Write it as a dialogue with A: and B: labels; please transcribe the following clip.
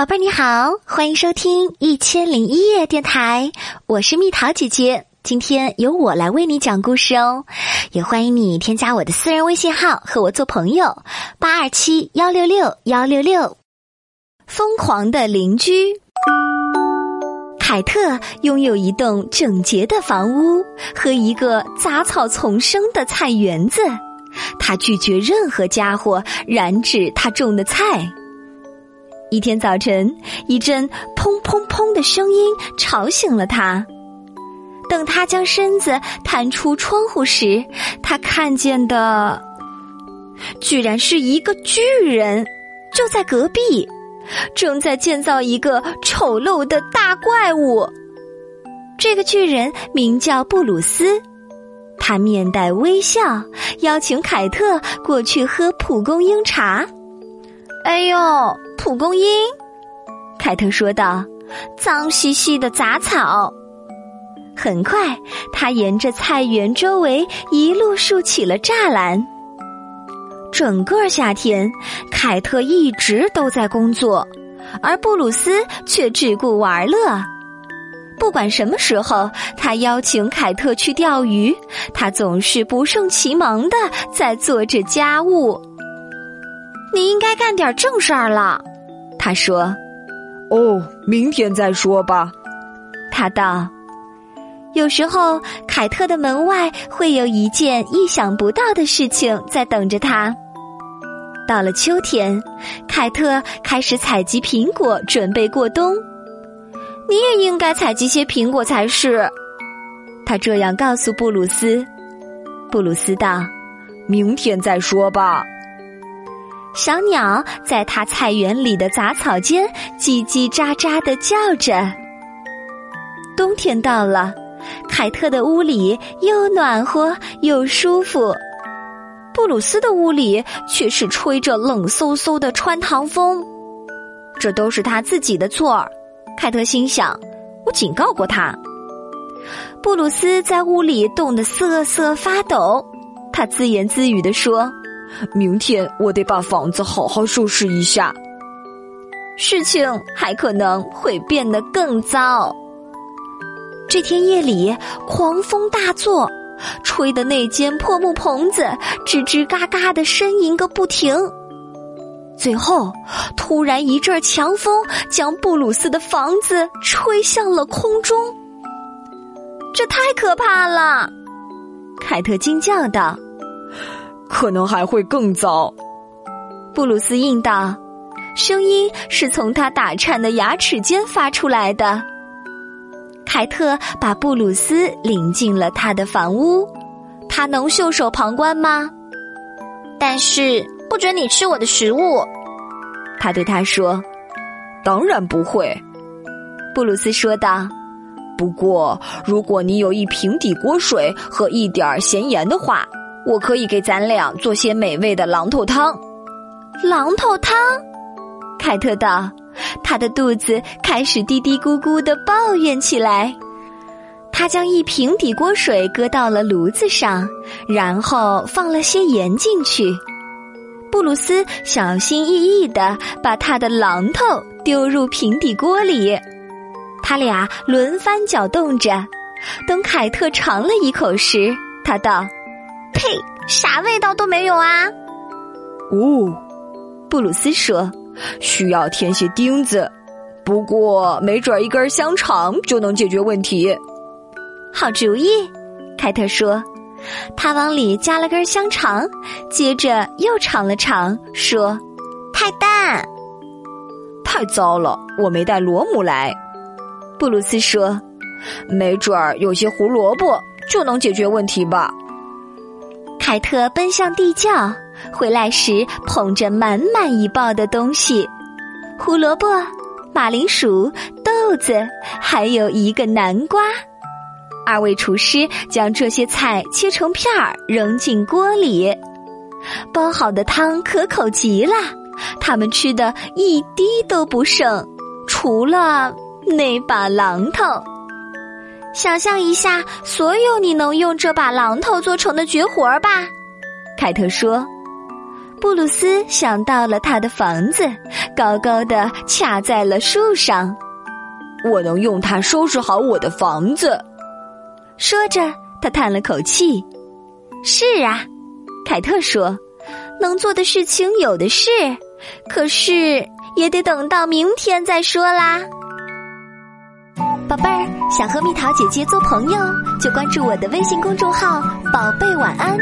A: 宝贝你好，欢迎收听《一千零一夜》电台，我是蜜桃姐姐。今天由我来为你讲故事哦，也欢迎你添加我的私人微信号和我做朋友，八二七幺六六幺六六。疯狂的邻居，凯特拥有一栋整洁的房屋和一个杂草丛生的菜园子，他拒绝任何家伙染指他种的菜。一天早晨，一阵砰砰砰的声音吵醒了他。等他将身子探出窗户时，他看见的居然是一个巨人，就在隔壁，正在建造一个丑陋的大怪物。这个巨人名叫布鲁斯，他面带微笑，邀请凯特过去喝蒲公英茶。哎呦！蒲公英，凯特说道：“脏兮兮的杂草。”很快，他沿着菜园周围一路竖起了栅栏。整个夏天，凯特一直都在工作，而布鲁斯却只顾玩乐。不管什么时候，他邀请凯特去钓鱼，他总是不胜其忙的在做着家务。你应该干点正事儿了。他说：“
B: 哦，明天再说吧。”
A: 他道：“有时候，凯特的门外会有一件意想不到的事情在等着他。”到了秋天，凯特开始采集苹果，准备过冬。你也应该采集些苹果才是。他这样告诉布鲁斯。布鲁斯道：“
B: 明天再说吧。”
A: 小鸟在他菜园里的杂草间叽叽喳喳的叫着。冬天到了，凯特的屋里又暖和又舒服，布鲁斯的屋里却是吹着冷飕飕的穿堂风。这都是他自己的错儿，凯特心想。我警告过他。布鲁斯在屋里冻得瑟瑟发抖，他自言自语地说。
B: 明天我得把房子好好收拾一下，
A: 事情还可能会变得更糟。这天夜里，狂风大作，吹的那间破木棚子吱吱嘎嘎的呻吟个不停。最后，突然一阵强风将布鲁斯的房子吹向了空中。这太可怕了！凯特惊叫道。
B: 可能还会更糟，
A: 布鲁斯应道，声音是从他打颤的牙齿间发出来的。凯特把布鲁斯领进了他的房屋，他能袖手旁观吗？但是不准你吃我的食物，他对他说。
B: 当然不会，
A: 布鲁斯说道。
B: 不过如果你有一瓶底锅水和一点咸盐的话。我可以给咱俩做些美味的榔头汤。
A: 榔头汤，凯特道，他的肚子开始嘀嘀咕咕的抱怨起来。他将一瓶底锅水搁到了炉子上，然后放了些盐进去。布鲁斯小心翼翼的把他的榔头丢入平底锅里，他俩轮番搅动着。等凯特尝了一口时，他道。呸！啥味道都没有啊！
B: 哦，
A: 布鲁斯说：“
B: 需要添些钉子，不过没准一根香肠就能解决问题。”
A: 好主意，凯特说。他往里加了根香肠，接着又尝了尝，说：“太淡，
B: 太糟了。”我没带螺母来，
A: 布鲁斯说：“
B: 没准儿有些胡萝卜就能解决问题吧。”
A: 凯特奔向地窖，回来时捧着满满一抱的东西：胡萝卜、马铃薯、豆子，还有一个南瓜。二位厨师将这些菜切成片儿，扔进锅里。煲好的汤可口极了，他们吃的一滴都不剩，除了那把榔头。想象一下，所有你能用这把榔头做成的绝活吧，凯特说。布鲁斯想到了他的房子，高高的卡在了树上。
B: 我能用它收拾好我的房子。
A: 说着，他叹了口气。是啊，凯特说，能做的事情有的是，可是也得等到明天再说啦。宝贝儿，想和蜜桃姐姐做朋友，就关注我的微信公众号“宝贝晚安”。